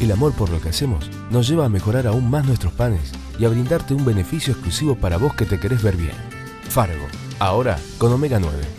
El amor por lo que hacemos nos lleva a mejorar aún más nuestros panes y a brindarte un beneficio exclusivo para vos que te querés ver bien. Fargo, ahora con Omega 9.